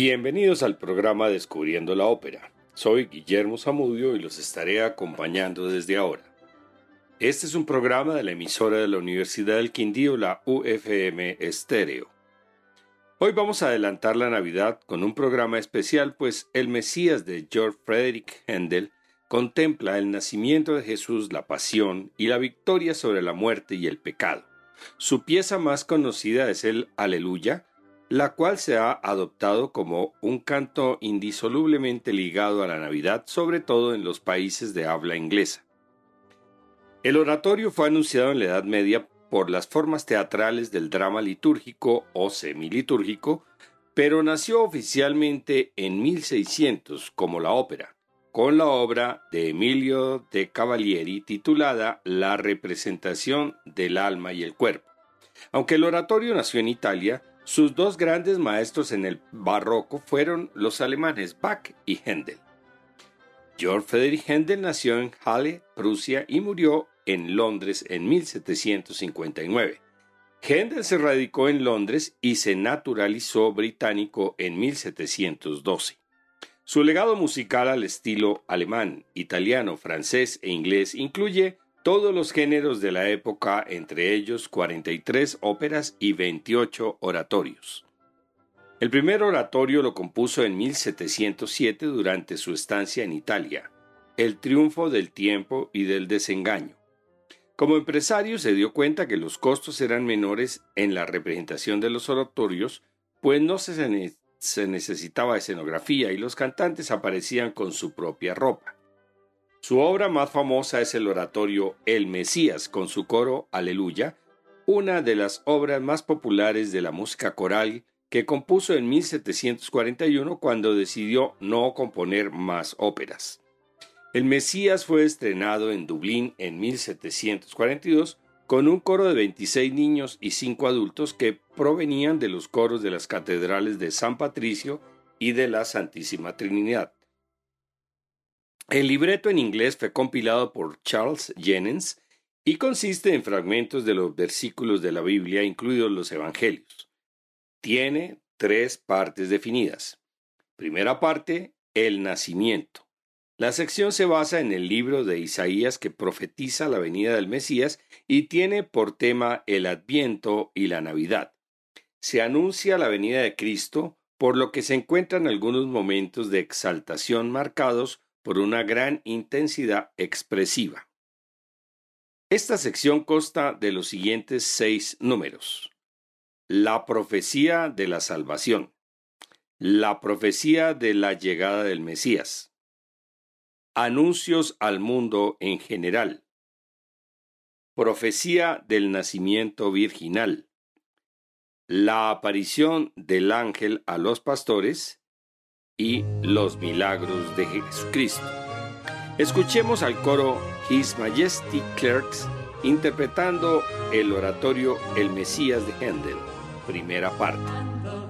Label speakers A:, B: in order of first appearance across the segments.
A: Bienvenidos al programa Descubriendo la Ópera. Soy Guillermo Zamudio y los estaré acompañando desde ahora. Este es un programa de la emisora de la Universidad del Quindío, la UFM Estéreo. Hoy vamos a adelantar la Navidad con un programa especial, pues el Mesías de George Frederick Handel contempla el nacimiento de Jesús, la pasión y la victoria sobre la muerte y el pecado. Su pieza más conocida es el Aleluya, la cual se ha adoptado como un canto indisolublemente ligado a la Navidad, sobre todo en los países de habla inglesa. El oratorio fue anunciado en la Edad Media por las formas teatrales del drama litúrgico o semilitúrgico, pero nació oficialmente en 1600 como la ópera, con la obra de Emilio de Cavalieri titulada La representación del alma y el cuerpo. Aunque el oratorio nació en Italia, sus dos grandes maestros en el barroco fueron los alemanes Bach y Händel. Georg Friedrich Händel nació en Halle, Prusia, y murió en Londres en 1759. Händel se radicó en Londres y se naturalizó británico en 1712. Su legado musical al estilo alemán, italiano, francés e inglés incluye todos los géneros de la época, entre ellos 43 óperas y 28 oratorios. El primer oratorio lo compuso en 1707 durante su estancia en Italia, El triunfo del tiempo y del desengaño. Como empresario se dio cuenta que los costos eran menores en la representación de los oratorios, pues no se, se necesitaba escenografía y los cantantes aparecían con su propia ropa. Su obra más famosa es el oratorio El Mesías con su coro Aleluya, una de las obras más populares de la música coral que compuso en 1741 cuando decidió no componer más óperas. El Mesías fue estrenado en Dublín en 1742 con un coro de 26 niños y 5 adultos que provenían de los coros de las catedrales de San Patricio y de la Santísima Trinidad. El libreto en inglés fue compilado por Charles Jennings y consiste en fragmentos de los versículos de la Biblia, incluidos los Evangelios. Tiene tres partes definidas. Primera parte, el nacimiento. La sección se basa en el libro de Isaías que profetiza la venida del Mesías y tiene por tema el Adviento y la Navidad. Se anuncia la venida de Cristo, por lo que se encuentran algunos momentos de exaltación marcados por una gran intensidad expresiva. Esta sección consta de los siguientes seis números. La profecía de la salvación. La profecía de la llegada del Mesías. Anuncios al mundo en general. Profecía del nacimiento virginal. La aparición del ángel a los pastores y los milagros de Jesucristo. Escuchemos al coro His Majesty Clerks interpretando el oratorio El Mesías de Händel, primera parte.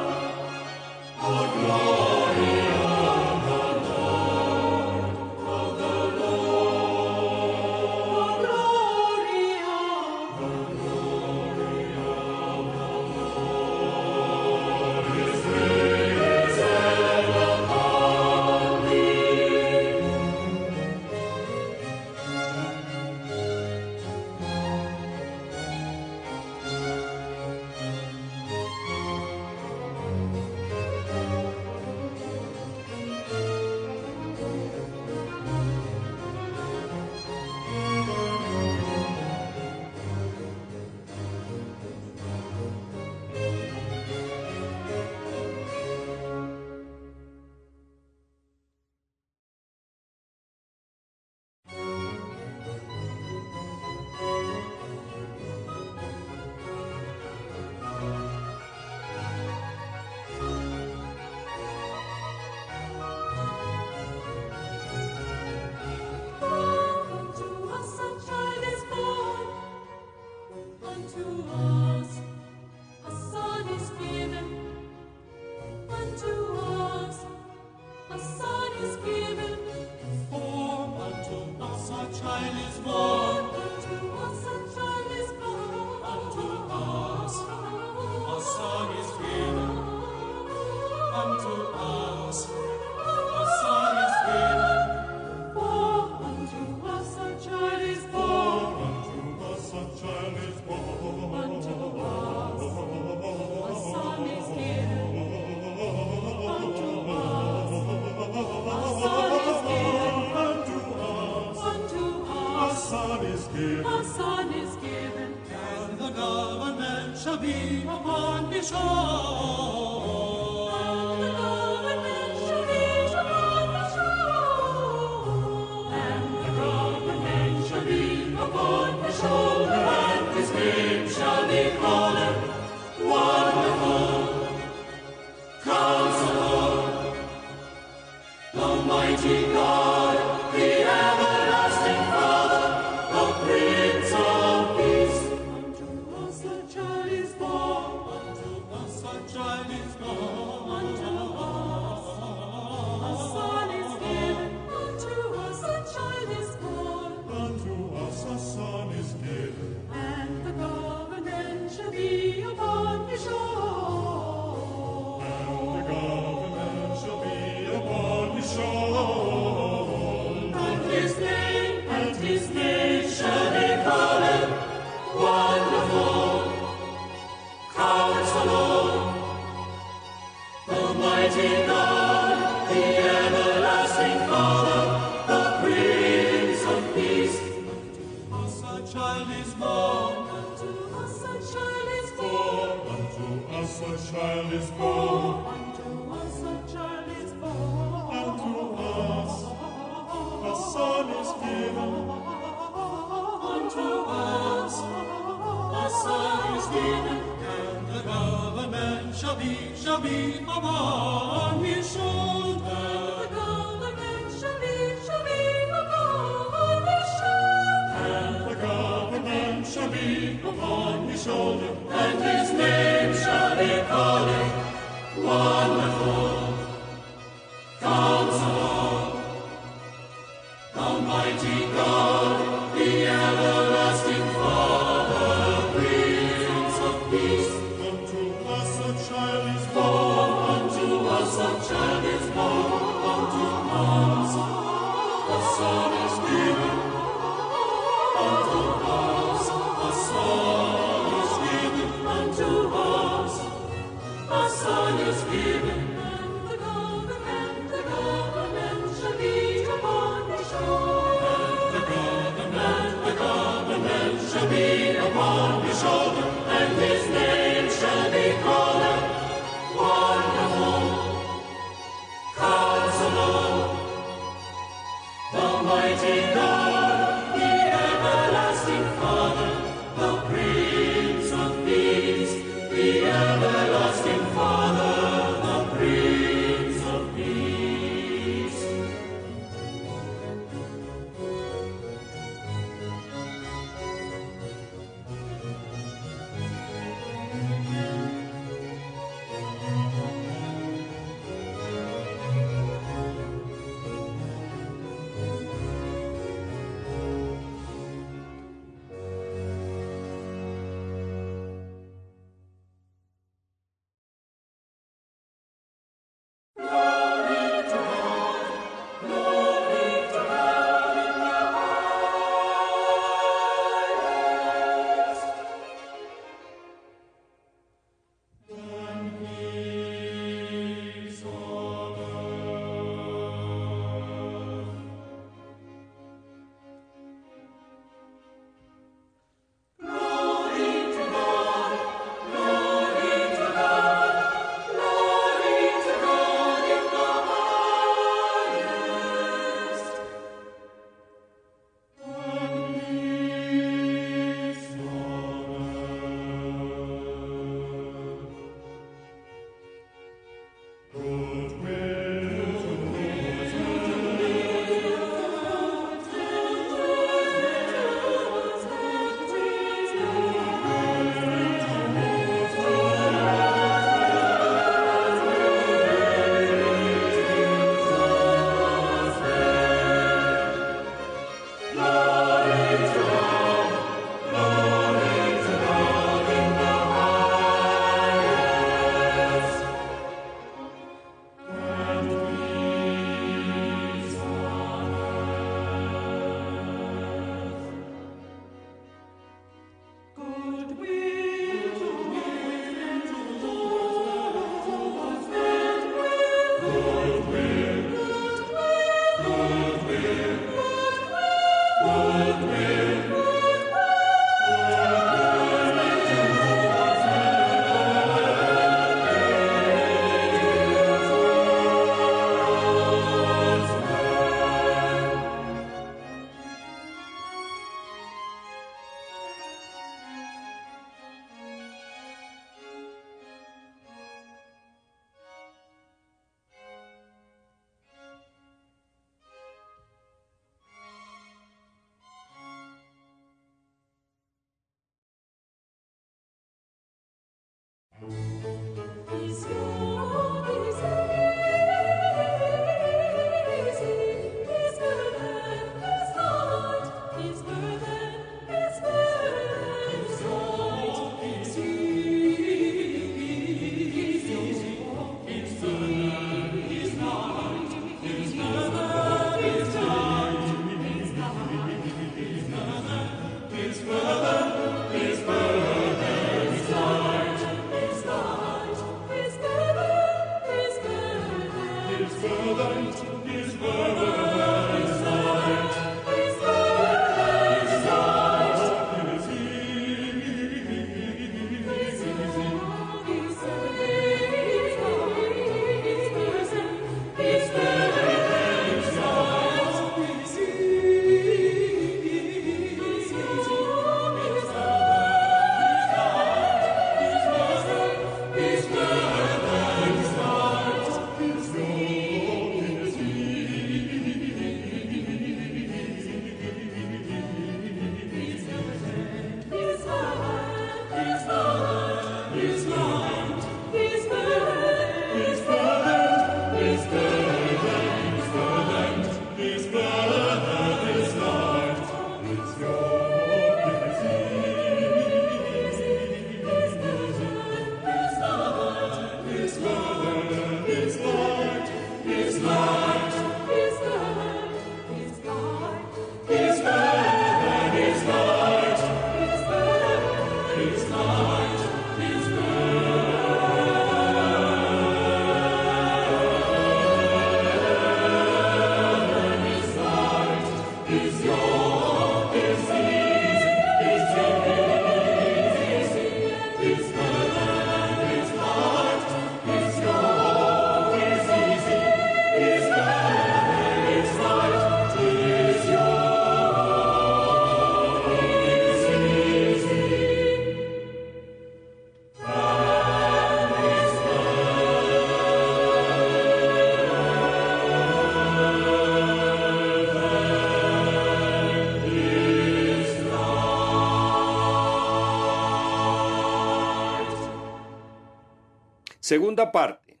A: Segunda parte.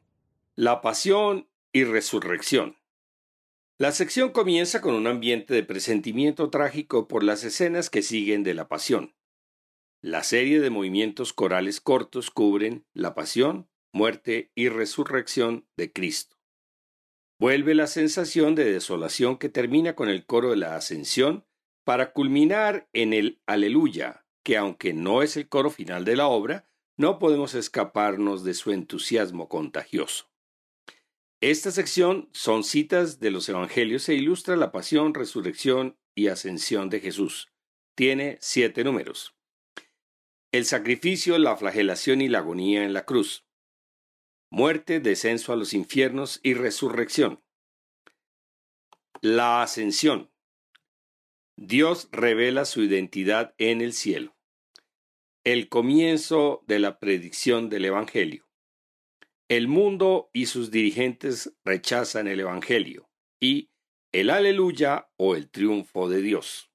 A: La pasión y resurrección. La sección comienza con un ambiente de presentimiento trágico por las escenas que siguen de la pasión. La serie de movimientos corales cortos cubren la pasión, muerte y resurrección de Cristo. Vuelve la sensación de desolación que termina con el coro de la ascensión para culminar en el aleluya, que aunque no es el coro final de la obra, no podemos escaparnos de su entusiasmo contagioso. Esta sección son citas de los Evangelios e ilustra la pasión, resurrección y ascensión de Jesús. Tiene siete números. El sacrificio, la flagelación y la agonía en la cruz. Muerte, descenso a los infiernos y resurrección. La ascensión. Dios revela su identidad en el cielo el comienzo de la predicción del Evangelio. El mundo y sus dirigentes rechazan el Evangelio y el aleluya o el triunfo de Dios.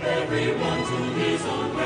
B: Everyone to his own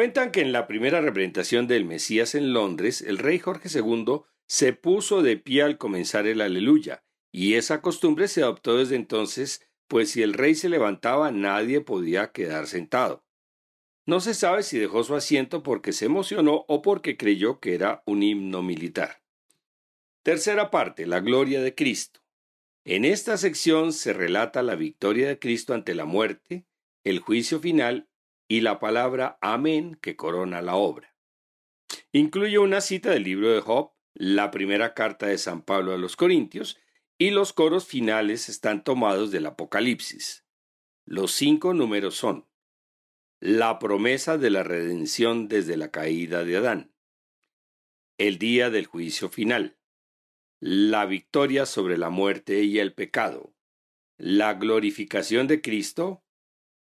B: Cuentan que en la primera representación del Mesías en Londres, el rey Jorge II se puso de pie al comenzar el aleluya, y esa costumbre se adoptó desde entonces, pues si el rey se levantaba nadie podía quedar sentado. No se sabe si dejó su asiento porque se emocionó o porque creyó que era un himno militar. Tercera parte, la gloria de Cristo. En esta sección se relata la victoria de Cristo ante la muerte, el juicio final y la palabra amén que corona la obra. Incluye una cita del libro de Job, la primera carta de San Pablo a los Corintios, y los coros finales están tomados del Apocalipsis. Los cinco números son la promesa de la redención desde la caída de Adán, el día del juicio final, la victoria sobre la muerte y el pecado, la glorificación de Cristo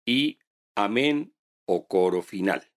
B: y amén o coro final.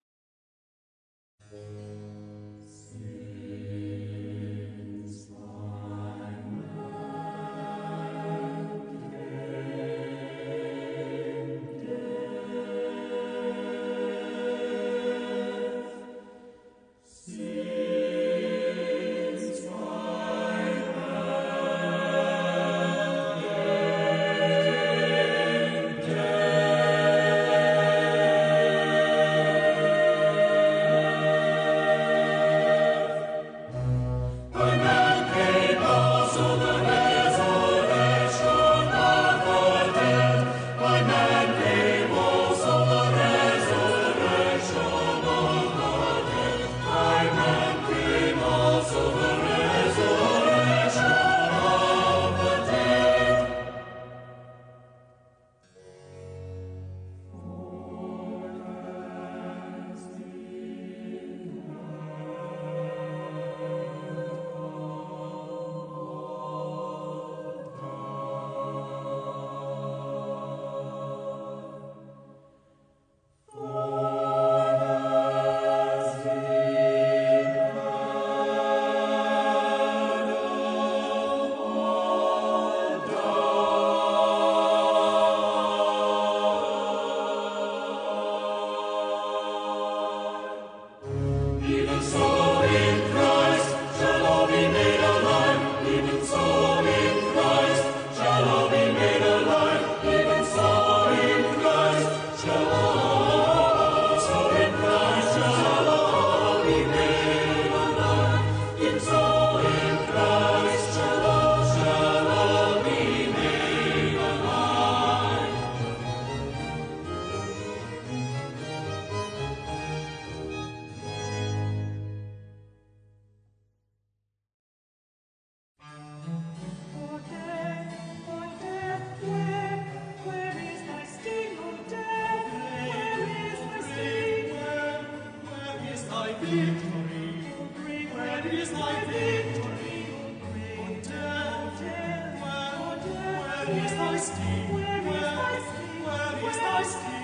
A: Where
B: is thy sting? Where is thy sting? Where is thy sting?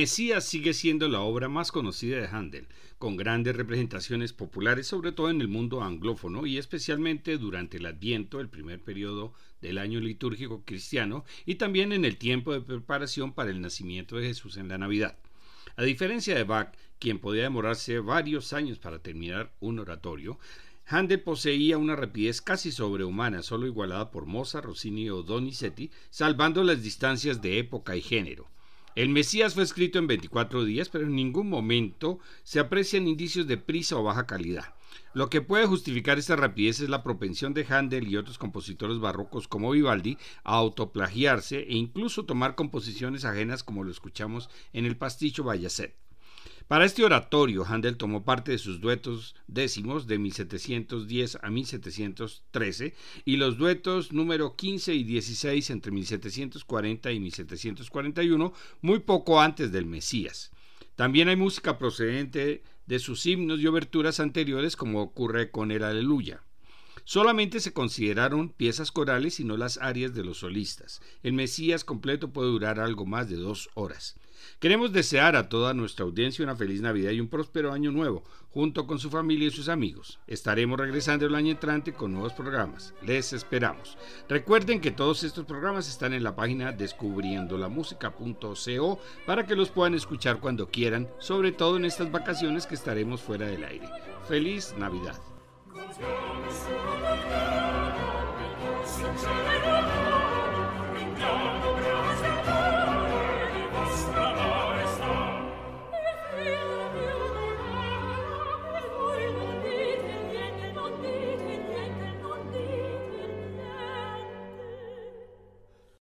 A: Mesías sigue siendo la obra más conocida de Handel, con grandes representaciones populares, sobre todo en el mundo anglófono y especialmente durante el Adviento, el primer periodo del año litúrgico cristiano, y también en el tiempo de preparación para el nacimiento de Jesús en la Navidad. A diferencia de Bach, quien podía demorarse varios años para terminar un oratorio, Handel poseía una rapidez casi sobrehumana, solo igualada por Mozart, Rossini o Donizetti, salvando las distancias de época y género. El Mesías fue escrito en 24 días, pero en ningún momento se aprecian indicios de prisa o baja calidad. Lo que puede justificar esta rapidez es la propensión de Handel y otros compositores barrocos como Vivaldi a autoplagiarse e incluso tomar composiciones ajenas como lo escuchamos en el pasticho Bayacet. Para este oratorio, Handel tomó parte de sus duetos décimos de 1710 a 1713 y los duetos número 15 y 16 entre 1740 y 1741, muy poco antes del Mesías. También hay música procedente de sus himnos y oberturas anteriores, como ocurre con el Aleluya. Solamente se consideraron piezas corales y no las arias de los solistas. El Mesías completo puede durar algo más de dos horas. Queremos desear a toda nuestra audiencia una feliz Navidad y un próspero año nuevo, junto con su familia y sus amigos. Estaremos regresando el año entrante con nuevos programas. Les esperamos. Recuerden que todos estos programas están en la página descubriendolamusica.co para que los puedan escuchar cuando quieran, sobre todo en estas vacaciones que estaremos fuera del aire. Feliz Navidad.